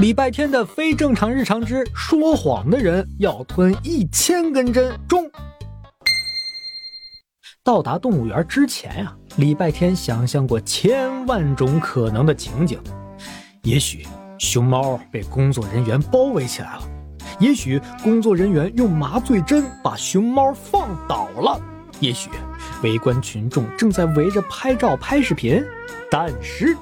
礼拜天的非正常日常之说谎的人要吞一千根针。中。到达动物园之前呀，礼拜天想象过千万种可能的情景。也许熊猫被工作人员包围起来了，也许工作人员用麻醉针把熊猫放倒了，也许围观群众正在围着拍照拍视频。但是，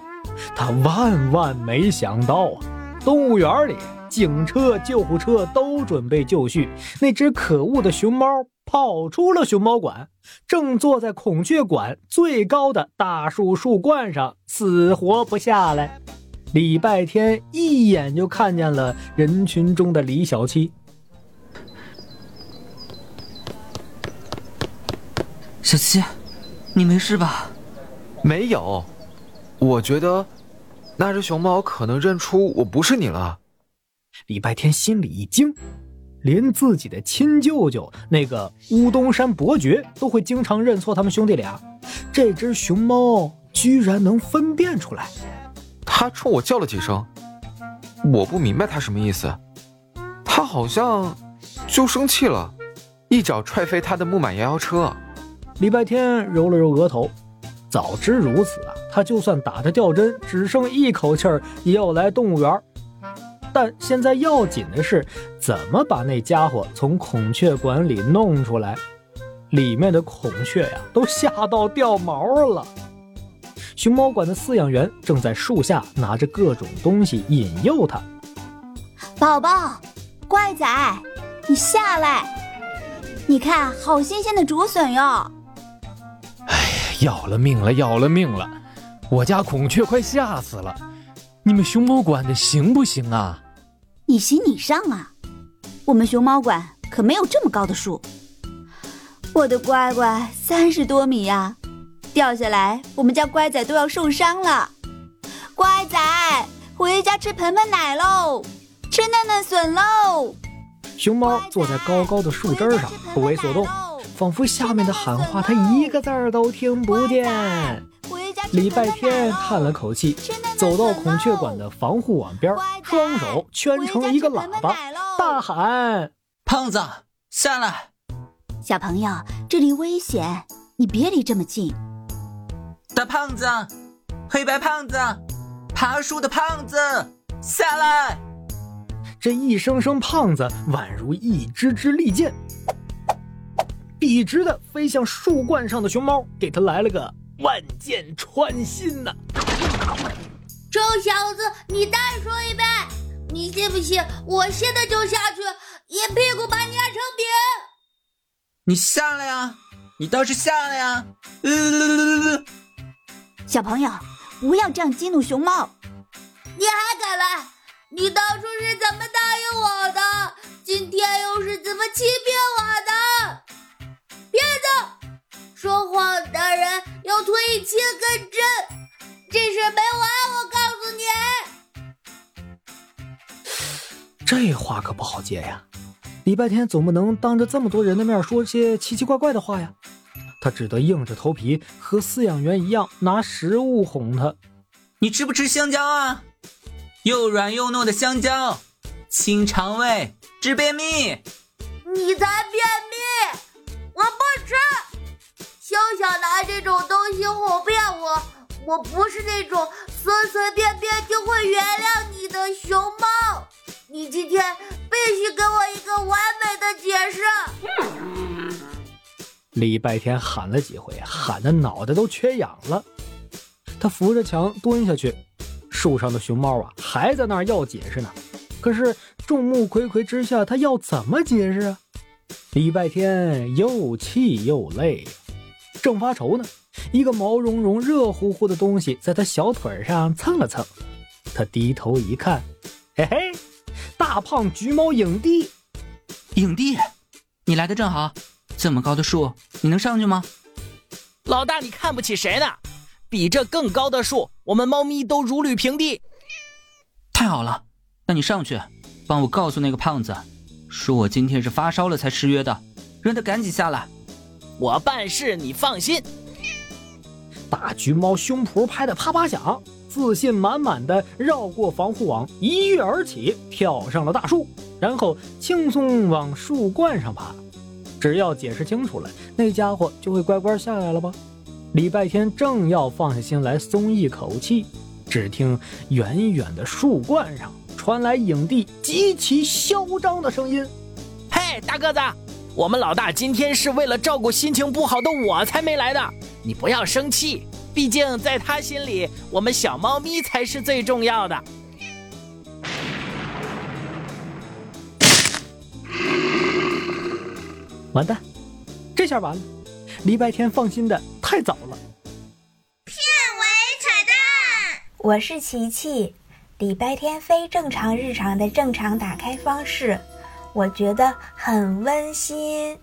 他万万没想到啊，动物园里警车、救护车都准备就绪，那只可恶的熊猫跑出了熊猫馆，正坐在孔雀馆最高的大树树冠上，死活不下来。礼拜天一眼就看见了人群中的李小七。小七，你没事吧？没有，我觉得那只熊猫可能认出我不是你了。礼拜天心里一惊，连自己的亲舅舅那个乌东山伯爵都会经常认错他们兄弟俩，这只熊猫居然能分辨出来。他冲我叫了几声，我不明白他什么意思。他好像就生气了，一脚踹飞他的木马摇摇车。礼拜天揉了揉额头，早知如此啊，他就算打着吊针，只剩一口气儿，也要来动物园。但现在要紧的是，怎么把那家伙从孔雀馆里弄出来？里面的孔雀呀，都吓到掉毛了。熊猫馆的饲养员正在树下拿着各种东西引诱它。宝宝，乖仔，你下来！你看，好新鲜的竹笋哟！哎呀，要了命了，要了命了！我家孔雀快吓死了。你们熊猫馆的行不行啊？你行你上啊！我们熊猫馆可没有这么高的树。我的乖乖，三十多米呀！掉下来，我们家乖仔都要受伤了。乖仔，回家吃盆盆奶喽，吃嫩嫩笋喽。熊猫坐在高高的树枝上，不为所动，仿佛下面的喊话它一个字儿都听不见。礼拜天叹了口气，走到孔雀馆的防护网边，双手圈成一个喇叭，大喊：“胖子，下来！小朋友，这里危险，你别离这么近。”大胖子，黑白胖子，爬树的胖子，下来！这一声声“胖子”宛如一支支利箭，笔直的飞向树冠上的熊猫，给他来了个万箭穿心呐！臭小子，你再说一遍！你信不信我现在就下去一屁股把你压成饼？你下来呀！你倒是下来呀！呃。小朋友，不要这样激怒熊猫！你还敢来？你当初是怎么答应我的？今天又是怎么欺骗人要吞一千根针，这事没完！我告诉你，这话可不好接呀！礼拜天总不能当着这么多人的面说些奇奇怪怪的话呀！他只得硬着头皮和饲养员一样拿食物哄他。你吃不吃香蕉啊？又软又糯的香蕉，清肠胃，治便秘。你才便这种东西哄骗我！我不是那种随随便便就会原谅你的熊猫。你今天必须给我一个完美的解释。礼拜天喊了几回，喊的脑袋都缺氧了。他扶着墙蹲下去，树上的熊猫啊还在那儿要解释呢。可是众目睽睽之下，他要怎么解释啊？礼拜天又气又累，正发愁呢，一个毛茸茸、热乎乎的东西在他小腿上蹭了蹭。他低头一看，嘿嘿，大胖橘猫影帝，影帝，你来的正好。这么高的树，你能上去吗？老大，你看不起谁呢？比这更高的树，我们猫咪都如履平地。太好了，那你上去，帮我告诉那个胖子，说我今天是发烧了才失约的，让他赶紧下来。我办事，你放心。大橘猫胸脯拍得啪啪响，自信满满的绕过防护网，一跃而起，跳上了大树，然后轻松往树冠上爬。只要解释清楚了，那家伙就会乖乖下来了吧？礼拜天正要放下心来松一口气，只听远远的树冠上传来影帝极其嚣张的声音：“嘿，大个子，我们老大今天是为了照顾心情不好的我才没来的，你不要生气。”毕竟，在他心里，我们小猫咪才是最重要的。完蛋，这下完了！礼拜天放心的太早了。片尾彩蛋，我是琪琪。礼拜天非正常日常的正常打开方式，我觉得很温馨。